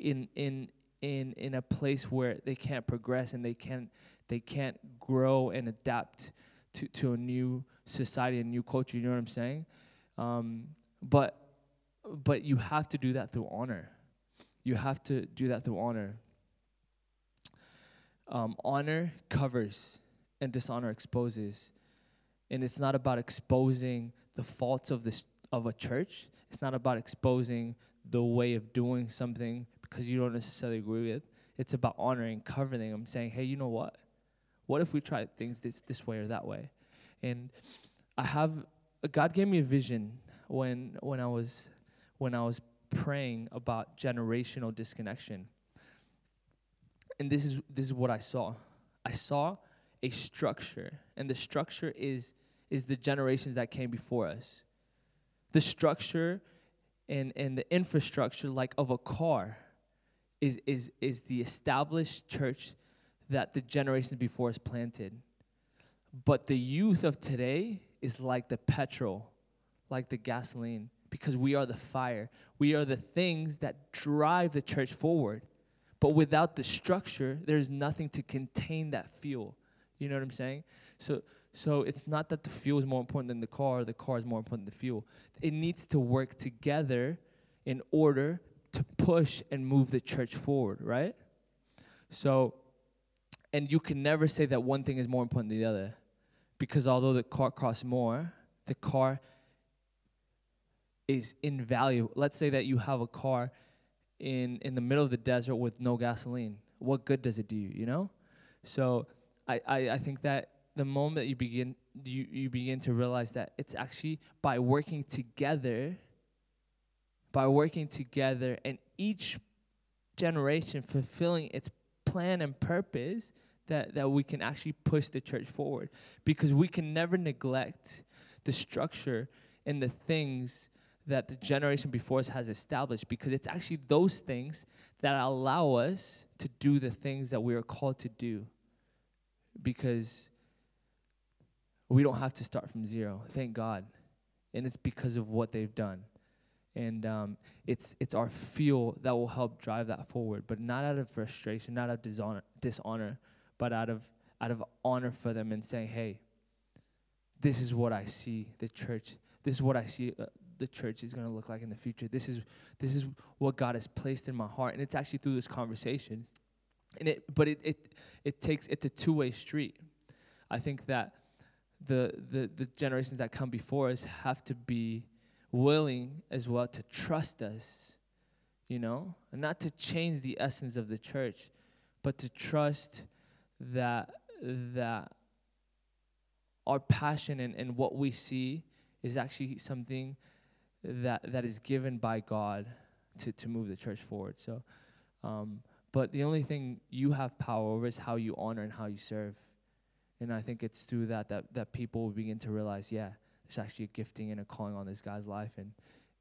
in in in in a place where they can't progress and they can't they can't grow and adapt to, to a new society and new culture you know what i'm saying? Um, but but you have to do that through honor. You have to do that through honor. Um, honor covers and dishonor exposes. And it's not about exposing the faults of this of a church. It's not about exposing the way of doing something because you don't necessarily agree with. It's about honoring, covering them, saying, "Hey, you know what? What if we try things this this way or that way?" And I have God gave me a vision when when I was when I was praying about generational disconnection. And this is this is what I saw. I saw a structure, and the structure is is the generations that came before us. The structure and, and the infrastructure, like of a car, is, is, is the established church that the generations before us planted. But the youth of today is like the petrol, like the gasoline, because we are the fire. We are the things that drive the church forward. But without the structure, there's nothing to contain that fuel. You know what I'm saying? So so it's not that the fuel is more important than the car, the car is more important than the fuel. It needs to work together in order to push and move the church forward, right? So and you can never say that one thing is more important than the other. Because although the car costs more, the car is invaluable. Let's say that you have a car in in the middle of the desert with no gasoline. What good does it do you, you know? So I, I, I think that the moment you begin you, you begin to realize that it's actually by working together by working together and each generation fulfilling its plan and purpose that, that we can actually push the church forward. Because we can never neglect the structure and the things that the generation before us has established. Because it's actually those things that allow us to do the things that we are called to do. Because we don't have to start from zero thank god. And it's because of what they've done and um, it's it's our fuel that will help drive that forward but not out of frustration not out of dishonor, dishonor but out of out of honor for them and saying hey this is what i see the church this is what i see uh, the church is going to look like in the future. This is this is what god has placed in my heart. And it's actually through this conversation. And it but it it, it takes it's a two-way street. I think that the, the the generations that come before us have to be willing as well to trust us, you know, and not to change the essence of the church, but to trust that that our passion and, and what we see is actually something that that is given by God to, to move the church forward. So um, but the only thing you have power over is how you honor and how you serve. And I think it's through that that, that people will begin to realize, yeah, there's actually a gifting and a calling on this guy's life. And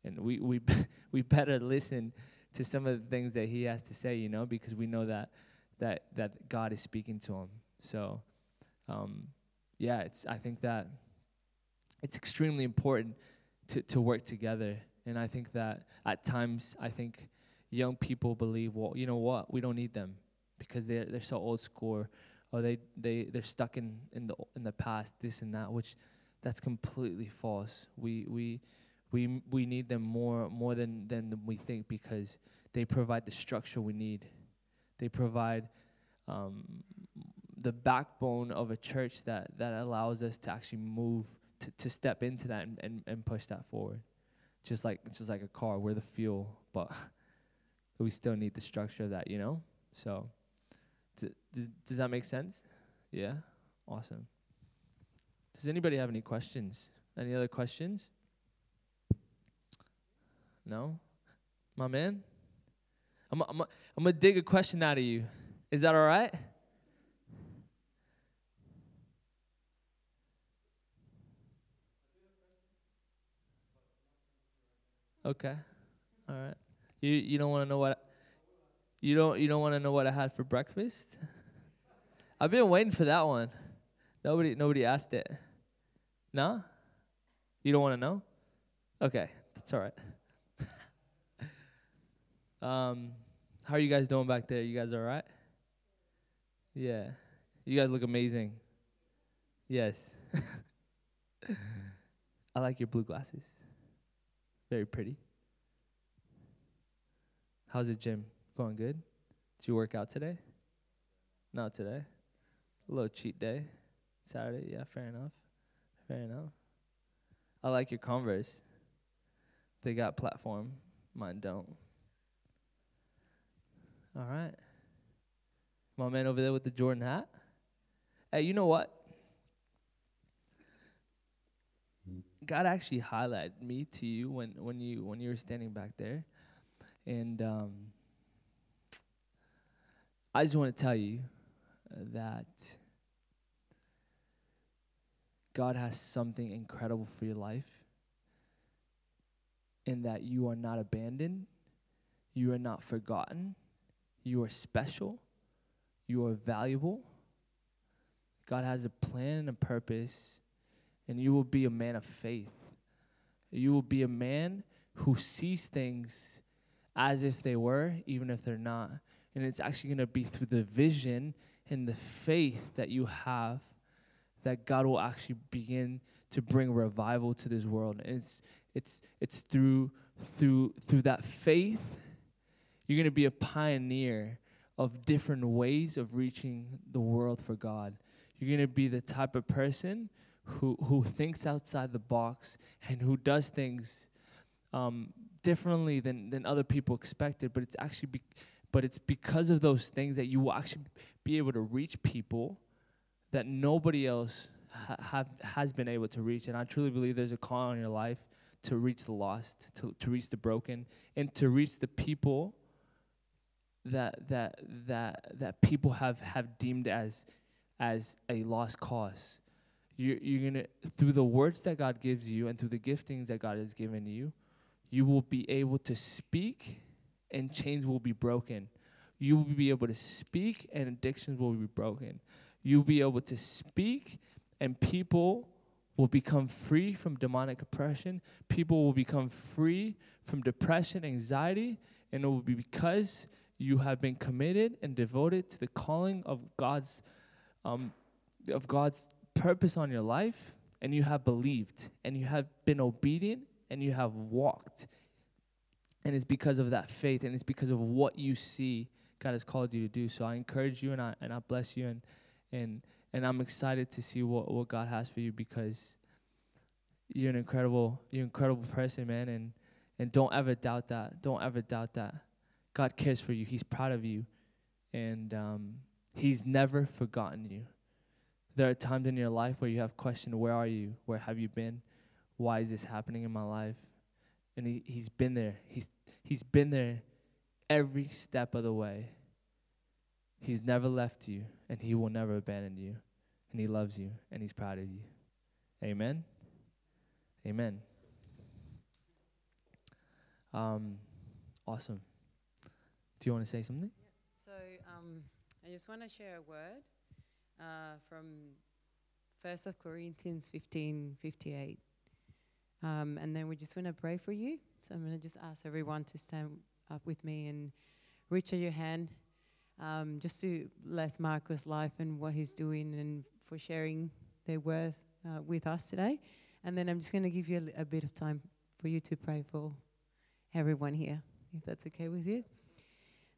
and we we <laughs> we better listen to some of the things that he has to say you know because we know that that that God is speaking to him. So um, yeah it's I think that it's extremely important to to work together. And I think that at times I think young people believe well you know what? We don't need them because they're they're so old school or they they they're stuck in in the in the past this and that which that's completely false. We we we we need them more more than than we think because they provide the structure we need. They provide um, the backbone of a church that that allows us to actually move to, to step into that and, and, and push that forward. Just like just like a car, we're the fuel, but <laughs> we still need the structure of that, you know. So, d- d- does that make sense? Yeah, awesome. Does anybody have any questions? Any other questions? No? My man? I'm, going to dig a question out of you. Is that all right? Okay. All right. You you don't want to know what you don't you don't want to know what I had for breakfast? I've been waiting for that one. Nobody nobody asked it. No? You don't want to know? Okay, that's all right. <laughs> um, how are you guys doing back there? You guys all right? Yeah. You guys look amazing. Yes. <laughs> I like your blue glasses. Very pretty. How's the gym? Going good? Did you work out today? Not today. A little cheat day. Saturday, yeah, fair enough. Fair enough. I like your Converse. They got platform. Mine don't. All right. My man over there with the Jordan hat. Hey, you know what? God actually highlighted me to you when, when you when you were standing back there, and um, I just want to tell you that God has something incredible for your life in that you are not abandoned, you are not forgotten, you are special, You are valuable. God has a plan and a purpose, and you will be a man of faith. You will be a man who sees things as if they were, even if they're not. And it's actually going to be through the vision and the faith that you have that God will actually begin to bring revival to this world. And it's it's it's through through through that faith you're going to be a pioneer of different ways of reaching the world for God. You're going to be the type of person who who thinks outside the box and who does things um, differently than than other people expected. But it's actually be, but it's because of those things that you will actually be able to reach people that nobody else ha- have has been able to reach. And I truly believe there's a call in your life to reach the lost, to to reach the broken, and to reach the people that that that that people have have deemed as as a lost cause. You're, you're gonna through the words that God gives you and through the giftings that God has given you, you will be able to speak, and chains will be broken. You will be able to speak, and addictions will be broken. You'll be able to speak, and people will become free from demonic oppression. People will become free from depression, anxiety, and it will be because you have been committed and devoted to the calling of God's um, of God's purpose on your life, and you have believed, and you have been obedient, and you have walked. And it's because of that faith, and it's because of what you see God has called you to do. So I encourage you, and I and I bless you, and and and I'm excited to see what what God has for you because you're an incredible you're an incredible person, man, and and don't ever doubt that. Don't ever doubt that. God cares for you. He's proud of you, and um, He's never forgotten you. There are times in your life where you have questioned, Where are you? Where have you been? Why is this happening in my life? And he, He's been there. He's, he's been there every step of the way. He's never left you, and He will never abandon you. And He loves you, and He's proud of you. Amen. Amen. Um, awesome. Do you want to say something? So um, I just want to share a word uh, from First of Corinthians 15, 58. Um, and then we just want to pray for you. So I'm going to just ask everyone to stand up with me and reach out your hand um, just to bless Marco's life and what he's doing and for sharing their worth uh, with us today. And then I'm just going to give you a, a bit of time for you to pray for everyone here, if that's okay with you.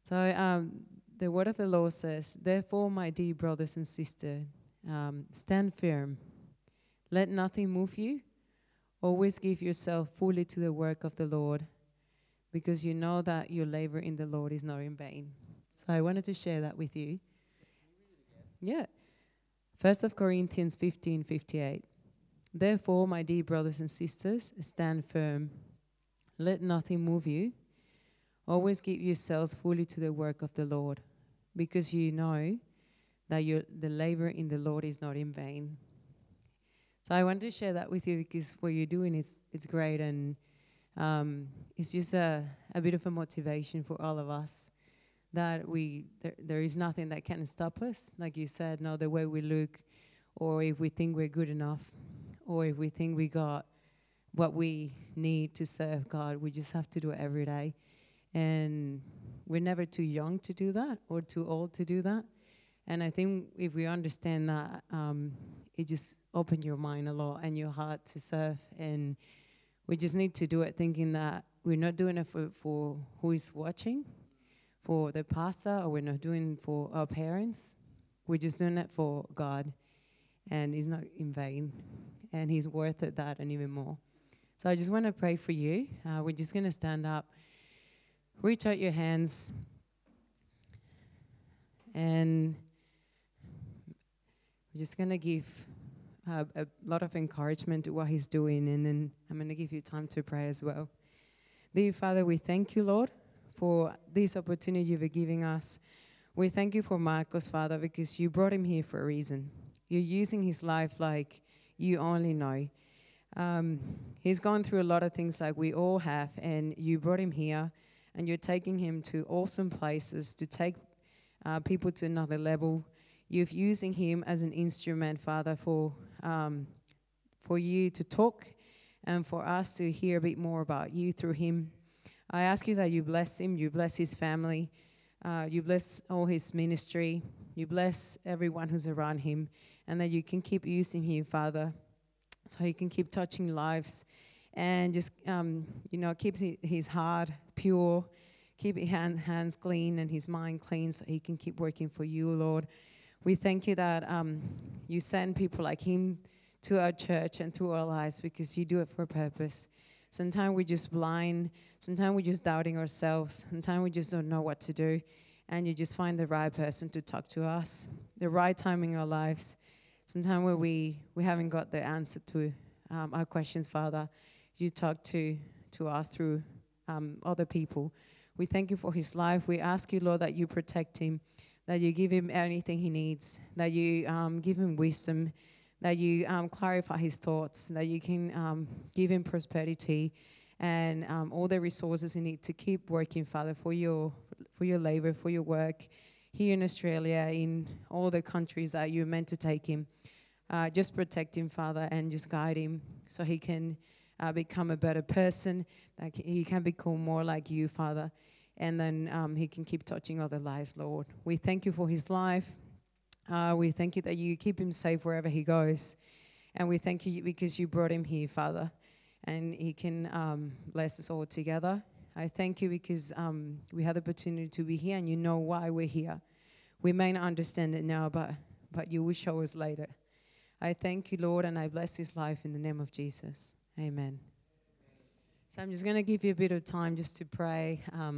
So um, the word of the Lord says, Therefore, my dear brothers and sisters, um, stand firm. Let nothing move you. Always give yourself fully to the work of the Lord, because you know that your labor in the Lord is not in vain. So I wanted to share that with you. Yeah. First of Corinthians 15, 58. Therefore, my dear brothers and sisters, stand firm. Let nothing move you. Always give yourselves fully to the work of the Lord, because you know that your, the labor in the Lord is not in vain. So I wanted to share that with you because what you're doing is it's great and um, it's just a, a bit of a motivation for all of us that we there, there is nothing that can stop us. Like you said, no, the way we look, or if we think we're good enough, or if we think we got what we need to serve God, we just have to do it every day. And we're never too young to do that or too old to do that. And I think if we understand that, um, it just opens your mind a lot and your heart to serve. And we just need to do it thinking that we're not doing it for, for who is watching, for the pastor, or we're not doing for our parents. We're just doing it for God. And He's not in vain. And He's worth it that and even more. So I just want to pray for you. Uh, we're just going to stand up, reach out your hands, and we're just going to give uh, a lot of encouragement to what He's doing, and then I'm going to give you time to pray as well. Dear Father, we thank you, Lord, for this opportunity you've giving us. We thank you for Marcos, Father, because you brought him here for a reason. You're using his life like you only know. Um, he's gone through a lot of things like we all have, and you brought him here, and you're taking him to awesome places to take uh, people to another level. You're using him as an instrument, Father, for um, for you to talk and for us to hear a bit more about you through him. I ask you that you bless him, you bless his family, uh, you bless all his ministry, you bless everyone who's around him, and that you can keep using him, Father, so he can keep touching lives and just, um, you know, keep his heart pure, keep his hands clean and his mind clean so he can keep working for you, Lord. We thank you that um, you send people like him to our church and to our lives because you do it for a purpose. Sometimes we're just blind. Sometimes we're just doubting ourselves. Sometimes we just don't know what to do. And you just find the right person to talk to us, the right time in our lives. Sometimes where we, we haven't got the answer to um, our questions, Father, you talk to, to us through um, other people. We thank you for his life. We ask you, Lord, that you protect him, that you give him anything he needs, that you um, give him wisdom, that you um, clarify his thoughts, that you can um, give him prosperity and um, all the resources he needs to keep working, Father, for your, for your labor, for your work here in Australia, in all the countries that you're meant to take him. Uh, just protect him, Father, and just guide him so he can uh, become a better person, that he can become more like you, Father, and then um, he can keep touching other lives, Lord. We thank you for his life. Uh, we thank you that you keep him safe wherever he goes. And we thank you because you brought him here, Father, and he can um, bless us all together. I thank you because um, we had the opportunity to be here and you know why we're here. We may not understand it now, but, but you will show us later. I thank you, Lord, and I bless his life in the name of Jesus. Amen. So I'm just going to give you a bit of time just to pray. Um,